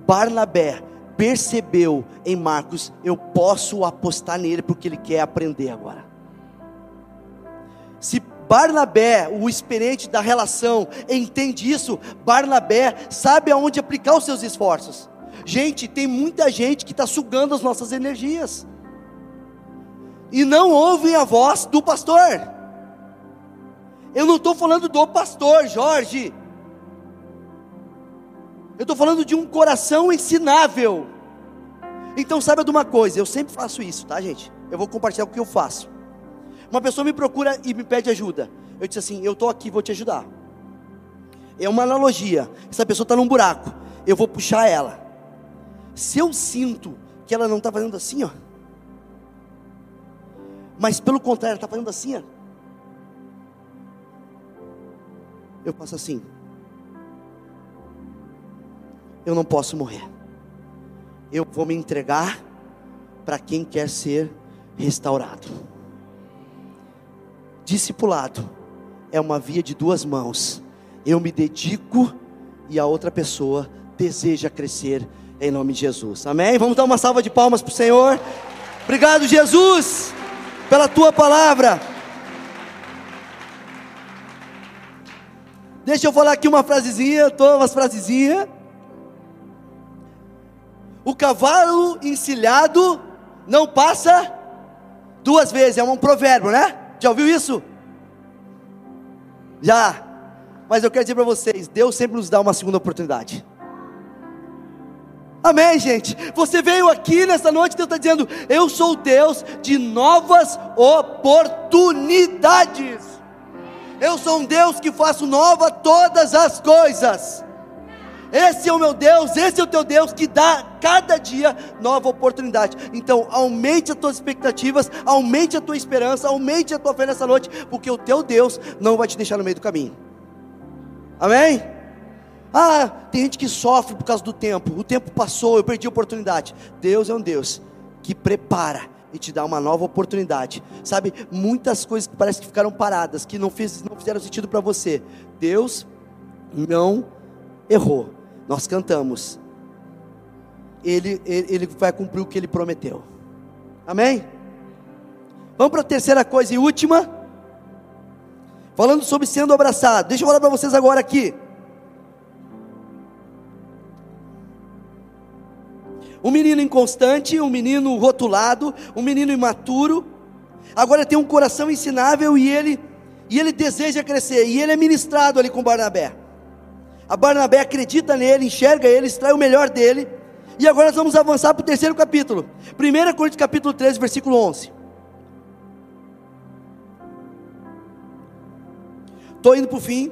Barnabé percebeu em Marcos, eu posso apostar nele porque ele quer aprender agora. Se Barnabé, o experiente da relação, entende isso, Barnabé sabe aonde aplicar os seus esforços. Gente, tem muita gente que está sugando as nossas energias e não ouvem a voz do pastor. Eu não estou falando do pastor, Jorge. Eu estou falando de um coração ensinável. Então, saiba de uma coisa, eu sempre faço isso, tá, gente? Eu vou compartilhar o que eu faço. Uma pessoa me procura e me pede ajuda. Eu disse assim: Eu estou aqui, vou te ajudar. É uma analogia. Essa pessoa está num buraco. Eu vou puxar ela. Se eu sinto que ela não está fazendo assim, ó. Mas pelo contrário, está fazendo assim, ó. Eu faço assim. Eu não posso morrer. Eu vou me entregar para quem quer ser restaurado. Discipulado é uma via de duas mãos. Eu me dedico e a outra pessoa deseja crescer em nome de Jesus. Amém? Vamos dar uma salva de palmas para o Senhor. Obrigado, Jesus, pela tua palavra. Deixa eu falar aqui uma frasezinha, tô umas frasezinhas. O cavalo encilhado não passa duas vezes, é um provérbio, né? Já ouviu isso? Já. Mas eu quero dizer para vocês: Deus sempre nos dá uma segunda oportunidade. Amém, gente? Você veio aqui nessa noite, Deus está dizendo: Eu sou Deus de novas oportunidades. Eu sou um Deus que faço nova todas as coisas. Esse é o meu Deus, esse é o teu Deus que dá cada dia nova oportunidade. Então, aumente as tuas expectativas, aumente a tua esperança, aumente a tua fé nessa noite, porque o teu Deus não vai te deixar no meio do caminho. Amém? Ah, tem gente que sofre por causa do tempo. O tempo passou, eu perdi a oportunidade. Deus é um Deus que prepara e te dá uma nova oportunidade. Sabe, muitas coisas que parece que ficaram paradas, que não, fiz, não fizeram sentido para você. Deus não errou nós cantamos, ele, ele, ele vai cumprir o que ele prometeu. Amém? Vamos para a terceira coisa e última. Falando sobre sendo abraçado. Deixa eu falar para vocês agora aqui. Um menino inconstante, um menino rotulado, um menino imaturo. Agora tem um coração ensinável e ele e ele deseja crescer. E ele é ministrado ali com Barnabé. A Barnabé acredita nele, enxerga ele, extrai o melhor dele. E agora nós vamos avançar para o terceiro capítulo. 1 Coríntios capítulo 13, versículo 11. Estou indo para o fim.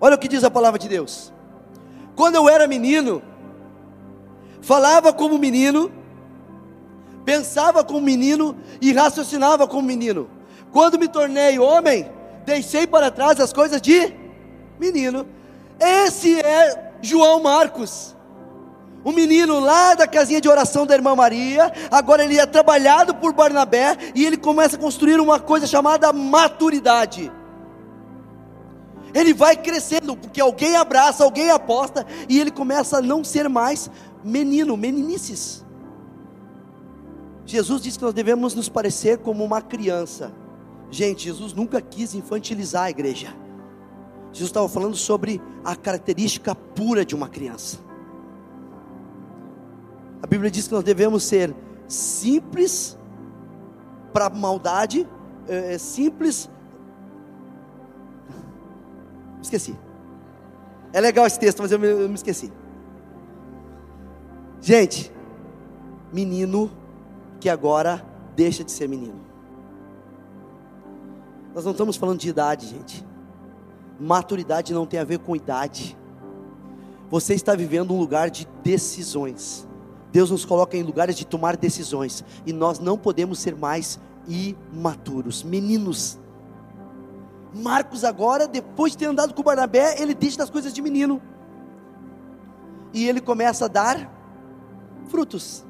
Olha o que diz a palavra de Deus. Quando eu era menino, falava como menino, pensava como menino e raciocinava como menino. Quando me tornei homem, deixei para trás as coisas de menino esse é João Marcos. O menino lá da casinha de oração da irmã Maria, agora ele é trabalhado por Barnabé e ele começa a construir uma coisa chamada maturidade. Ele vai crescendo, porque alguém abraça, alguém aposta, e ele começa a não ser mais menino, meninices. Jesus disse que nós devemos nos parecer como uma criança. Gente, Jesus nunca quis infantilizar a igreja. Jesus estava falando sobre a característica pura de uma criança. A Bíblia diz que nós devemos ser simples para maldade, é, simples. Esqueci. É legal esse texto, mas eu me, eu me esqueci. Gente, menino que agora deixa de ser menino. Nós não estamos falando de idade, gente. Maturidade não tem a ver com idade. Você está vivendo um lugar de decisões. Deus nos coloca em lugares de tomar decisões. E nós não podemos ser mais imaturos, meninos. Marcos, agora, depois de ter andado com Barnabé, ele deixa das coisas de menino. E ele começa a dar frutos.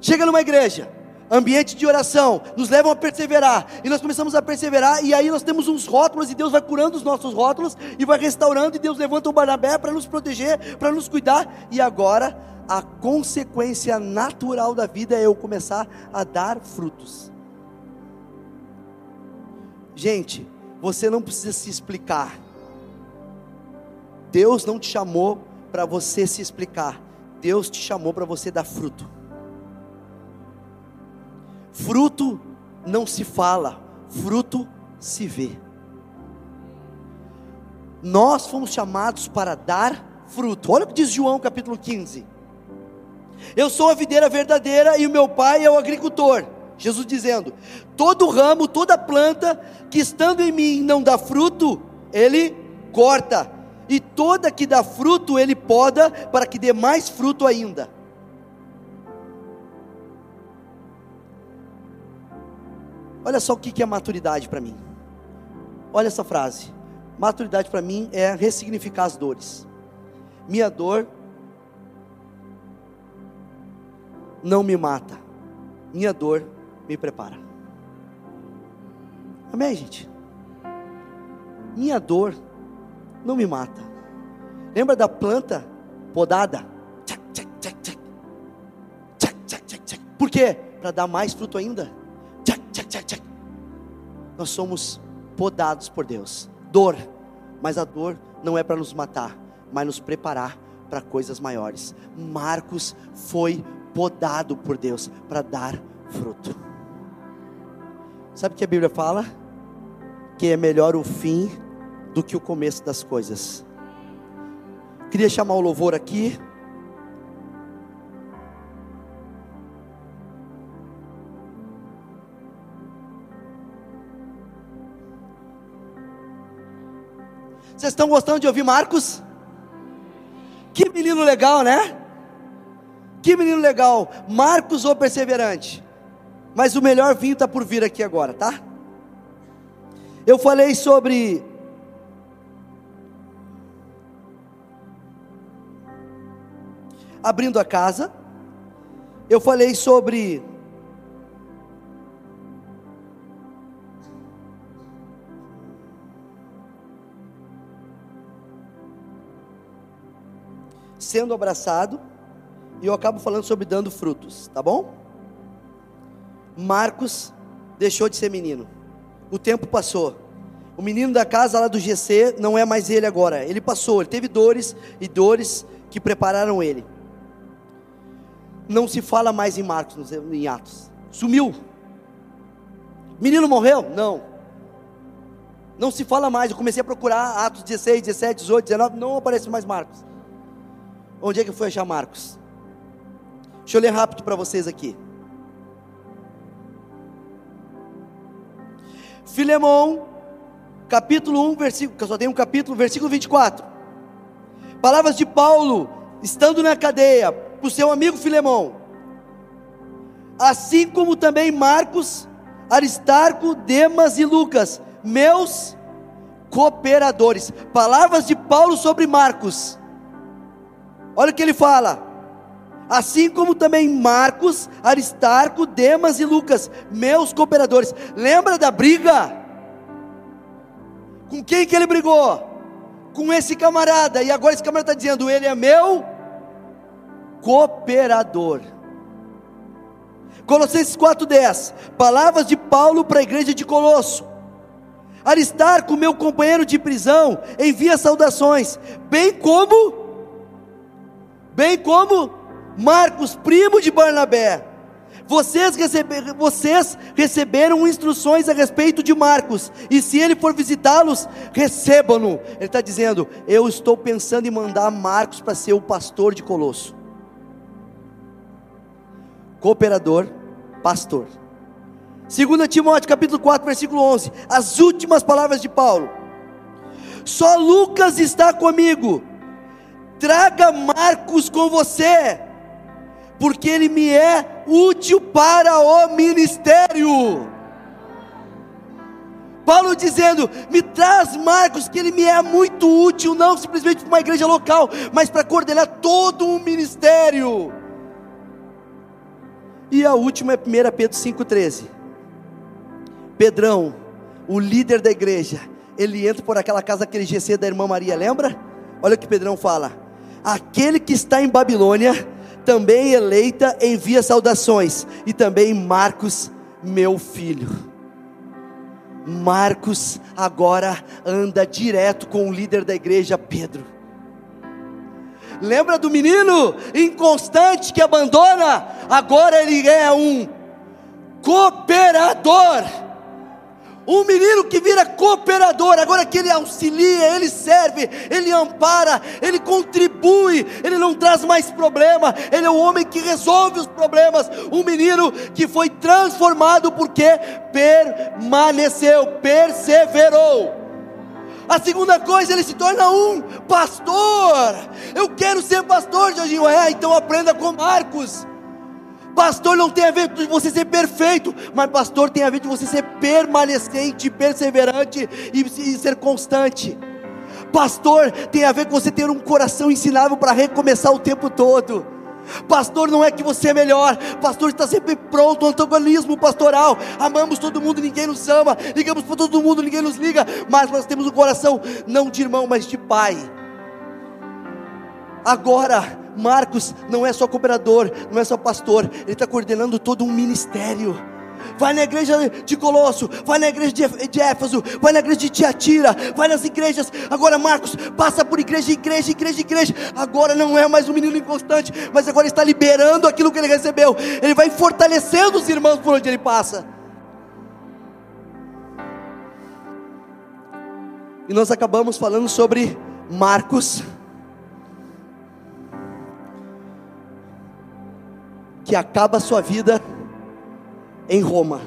Chega numa igreja, ambiente de oração, nos levam a perseverar, e nós começamos a perseverar, e aí nós temos uns rótulos, e Deus vai curando os nossos rótulos, e vai restaurando, e Deus levanta o Barnabé para nos proteger, para nos cuidar, e agora a consequência natural da vida é eu começar a dar frutos. Gente, você não precisa se explicar. Deus não te chamou para você se explicar. Deus te chamou para você dar fruto. Fruto não se fala, fruto se vê. Nós fomos chamados para dar fruto. Olha o que diz João capítulo 15. Eu sou a videira verdadeira e o meu pai é o agricultor. Jesus dizendo: todo ramo, toda planta que estando em mim não dá fruto, ele corta, e toda que dá fruto, ele poda, para que dê mais fruto ainda. Olha só o que é maturidade para mim. Olha essa frase. Maturidade para mim é ressignificar as dores. Minha dor não me mata, minha dor me prepara. Amém, gente? Minha dor não me mata. Lembra da planta podada? Por quê? Para dar mais fruto ainda. Nós somos podados por Deus. Dor, mas a dor não é para nos matar, mas nos preparar para coisas maiores. Marcos foi podado por Deus para dar fruto. Sabe o que a Bíblia fala? Que é melhor o fim do que o começo das coisas. Queria chamar o louvor aqui. Estão gostando de ouvir Marcos? Que menino legal, né? Que menino legal, Marcos ou perseverante. Mas o melhor vinho está por vir aqui agora, tá? Eu falei sobre abrindo a casa. Eu falei sobre sendo abraçado. E eu acabo falando sobre dando frutos, tá bom? Marcos deixou de ser menino. O tempo passou. O menino da casa lá do GC não é mais ele agora. Ele passou, ele teve dores e dores que prepararam ele. Não se fala mais em Marcos, em Atos. Sumiu. Menino morreu? Não. Não se fala mais. Eu comecei a procurar Atos 16, 17, 18, 19. Não aparece mais Marcos. Onde é que foi achar Marcos? Deixa eu ler rápido para vocês aqui. Filemão, capítulo 1, versículo, eu só tenho um capítulo, versículo 24. Palavras de Paulo, estando na cadeia, para o seu amigo Filemão. Assim como também Marcos, Aristarco, Demas e Lucas, meus cooperadores. Palavras de Paulo sobre Marcos. Olha o que ele fala assim como também Marcos, Aristarco, Demas e Lucas, meus cooperadores. Lembra da briga? Com quem que ele brigou? Com esse camarada. E agora esse camarada está dizendo: ele é meu cooperador. Colossenses 4,10, palavras de Paulo para a igreja de Colosso. Aristarco, meu companheiro de prisão, envia saudações, bem como, bem como Marcos, primo de Barnabé. Vocês, vocês receberam instruções a respeito de Marcos, e se ele for visitá-los, recebam-no. Ele está dizendo: Eu estou pensando em mandar Marcos para ser o pastor de Colosso. Cooperador, pastor. 2 Timóteo capítulo 4, versículo 11. As últimas palavras de Paulo. Só Lucas está comigo. Traga Marcos com você, porque ele me é útil para o ministério. Paulo dizendo: me traz Marcos, que ele me é muito útil, não simplesmente para uma igreja local, mas para coordenar todo o ministério. E a última é 1 Pedro 5,13. Pedrão, o líder da igreja, ele entra por aquela casa, aquele GC da irmã Maria, lembra? Olha o que Pedrão fala: aquele que está em Babilônia, também eleita, envia saudações, e também Marcos, meu filho. Marcos agora anda direto com o líder da igreja, Pedro. Lembra do menino inconstante que abandona? Agora ele é um cooperador. Um menino que vira cooperador, agora que ele auxilia, ele serve, ele ampara, ele contribui, ele não traz mais problema, ele é o homem que resolve os problemas. Um menino que foi transformado porque permaneceu, perseverou. A segunda coisa, ele se torna um pastor. Eu quero ser pastor, Jorginho. É, então aprenda com Marcos. Pastor não tem a ver com você ser perfeito, mas pastor tem a ver com você ser permanecente, perseverante e, e ser constante. Pastor tem a ver com você ter um coração ensinável para recomeçar o tempo todo. Pastor, não é que você é melhor, pastor está sempre pronto, antagonismo pastoral. Amamos todo mundo, ninguém nos ama, ligamos para todo mundo, ninguém nos liga, mas nós temos um coração não de irmão, mas de pai. Agora, Marcos não é só cooperador, não é só pastor, ele está coordenando todo um ministério vai na igreja de Colosso, vai na igreja de Éfeso, vai na igreja de Tiatira, vai nas igrejas. Agora Marcos passa por igreja, igreja, igreja, igreja. Agora não é mais um menino inconstante, mas agora está liberando aquilo que ele recebeu. Ele vai fortalecendo os irmãos por onde ele passa. E nós acabamos falando sobre Marcos. Que acaba a sua vida em Roma,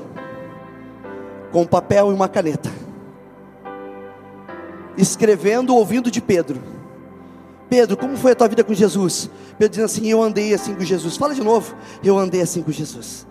com um papel e uma caneta, escrevendo, ouvindo de Pedro. Pedro, como foi a tua vida com Jesus? Pedro dizendo assim: Eu andei assim com Jesus. Fala de novo. Eu andei assim com Jesus.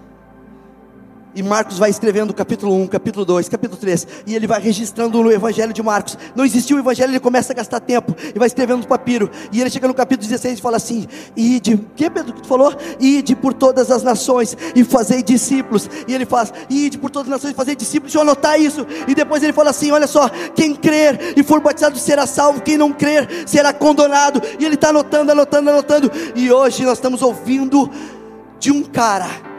E Marcos vai escrevendo capítulo 1, capítulo 2, capítulo 3, e ele vai registrando no Evangelho de Marcos. Não existiu o Evangelho, ele começa a gastar tempo, e vai escrevendo no papiro. E ele chega no capítulo 16 e fala assim: Ide, que Pedro que tu falou? Ide por todas as nações e fazei discípulos. E ele faz: Ide por todas as nações e fazei discípulos. Deixa eu anotar isso. E depois ele fala assim: Olha só, quem crer e for batizado será salvo, quem não crer será condenado. E ele está anotando, anotando, anotando. E hoje nós estamos ouvindo de um cara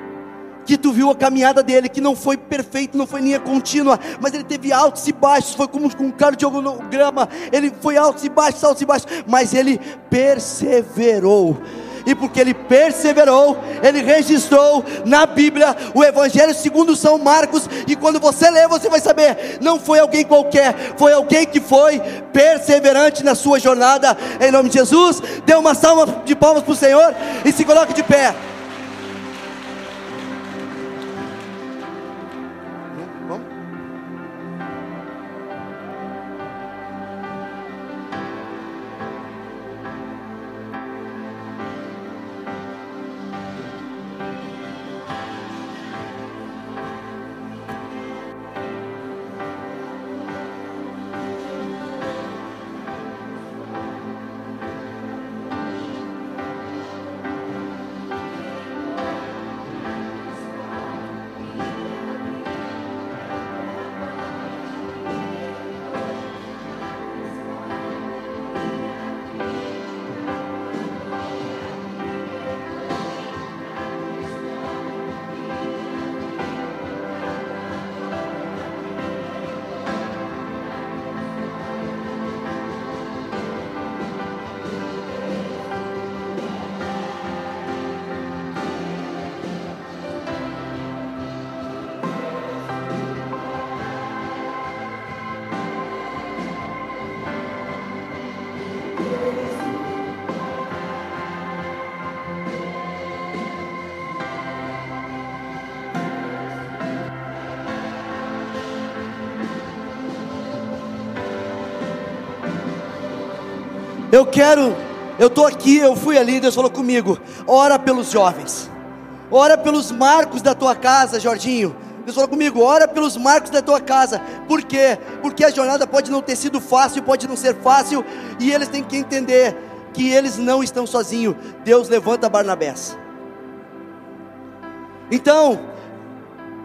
que tu viu a caminhada dele, que não foi perfeito, não foi linha contínua, mas ele teve altos e baixos, foi como com um cardiograma, ele foi altos e baixos, altos e baixos, mas ele perseverou. E porque ele perseverou, ele registrou na Bíblia o Evangelho segundo São Marcos. E quando você lê, você vai saber: não foi alguém qualquer, foi alguém que foi perseverante na sua jornada. Em nome de Jesus, dê uma salva de palmas para o Senhor e se coloque de pé. Eu quero, eu estou aqui, eu fui ali, Deus falou comigo, ora pelos jovens, ora pelos marcos da tua casa, Jorginho. Deus falou comigo, ora pelos marcos da tua casa. Por quê? Porque a jornada pode não ter sido fácil, pode não ser fácil, e eles têm que entender que eles não estão sozinhos. Deus levanta Barnabés. Então,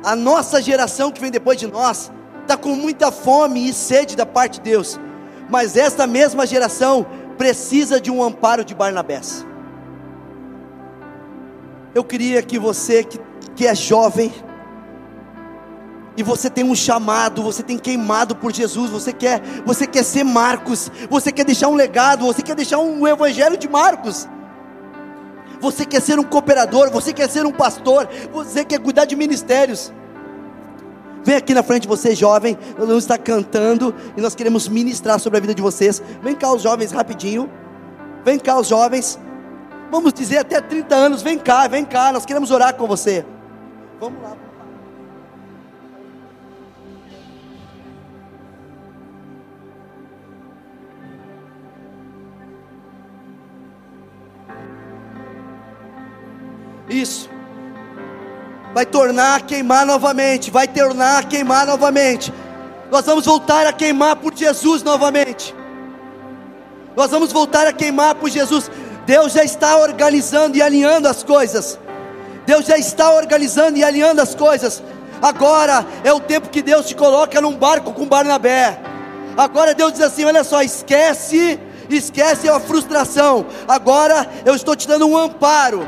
a nossa geração que vem depois de nós está com muita fome e sede da parte de Deus, mas esta mesma geração precisa de um amparo de Barnabés. Eu queria que você que, que é jovem, e você tem um chamado, você tem queimado por Jesus, você quer, você quer ser Marcos, você quer deixar um legado, você quer deixar um evangelho de Marcos. Você quer ser um cooperador, você quer ser um pastor, você quer cuidar de ministérios. Vem aqui na frente você jovem, nós vamos estar cantando e nós queremos ministrar sobre a vida de vocês. Vem cá os jovens rapidinho. Vem cá os jovens. Vamos dizer até 30 anos, vem cá, vem cá, nós queremos orar com você. Vamos lá. Isso. Vai tornar a queimar novamente. Vai tornar a queimar novamente. Nós vamos voltar a queimar por Jesus novamente. Nós vamos voltar a queimar por Jesus. Deus já está organizando e alinhando as coisas. Deus já está organizando e alinhando as coisas. Agora é o tempo que Deus te coloca num barco com Barnabé. Agora Deus diz assim: olha só, esquece, esquece a frustração. Agora eu estou te dando um amparo.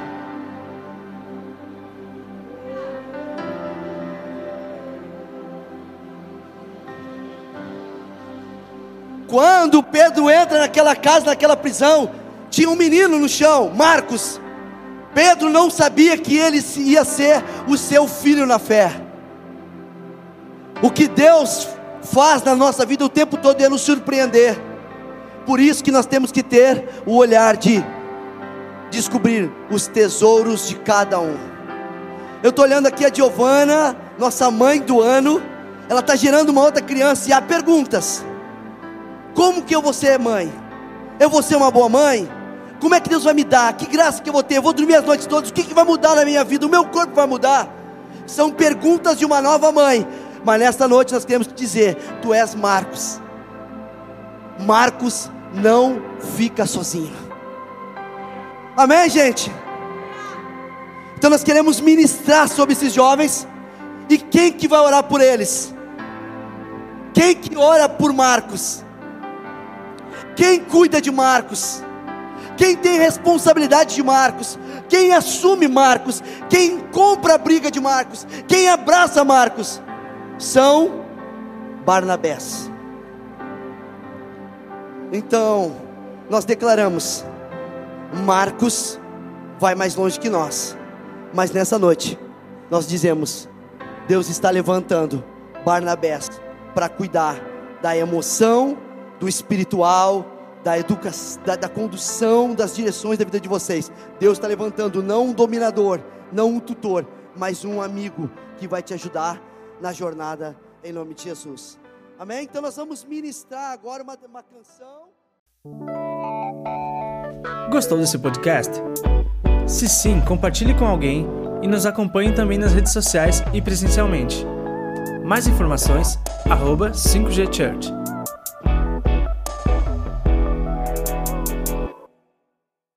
Quando Pedro entra naquela casa, naquela prisão, tinha um menino no chão, Marcos. Pedro não sabia que ele ia ser o seu filho na fé. O que Deus faz na nossa vida o tempo todo é nos surpreender. Por isso que nós temos que ter o olhar de descobrir os tesouros de cada um. Eu estou olhando aqui a Giovana, nossa mãe do ano. Ela está gerando uma outra criança e há perguntas. Como que eu vou ser mãe? Eu vou ser uma boa mãe? Como é que Deus vai me dar? Que graça que eu vou ter? Eu vou dormir as noites todas. O que, que vai mudar na minha vida? O meu corpo vai mudar? São perguntas de uma nova mãe. Mas nesta noite nós queremos te dizer: Tu és Marcos. Marcos não fica sozinho. Amém, gente? Então nós queremos ministrar sobre esses jovens. E quem que vai orar por eles? Quem que ora por Marcos? Quem cuida de Marcos? Quem tem responsabilidade de Marcos? Quem assume Marcos? Quem compra a briga de Marcos? Quem abraça Marcos? São Barnabés. Então, nós declaramos: Marcos vai mais longe que nós. Mas nessa noite, nós dizemos: Deus está levantando Barnabés para cuidar da emoção do espiritual, da educação, da, da, condução das direções da vida de vocês. Deus está levantando não um dominador, não um tutor, mas um amigo que vai te ajudar na jornada em nome de Jesus. Amém? Então nós vamos ministrar agora uma, uma canção. Gostou desse podcast? Se sim, compartilhe com alguém e nos acompanhe também nas redes sociais e presencialmente. Mais informações, arroba 5G Church.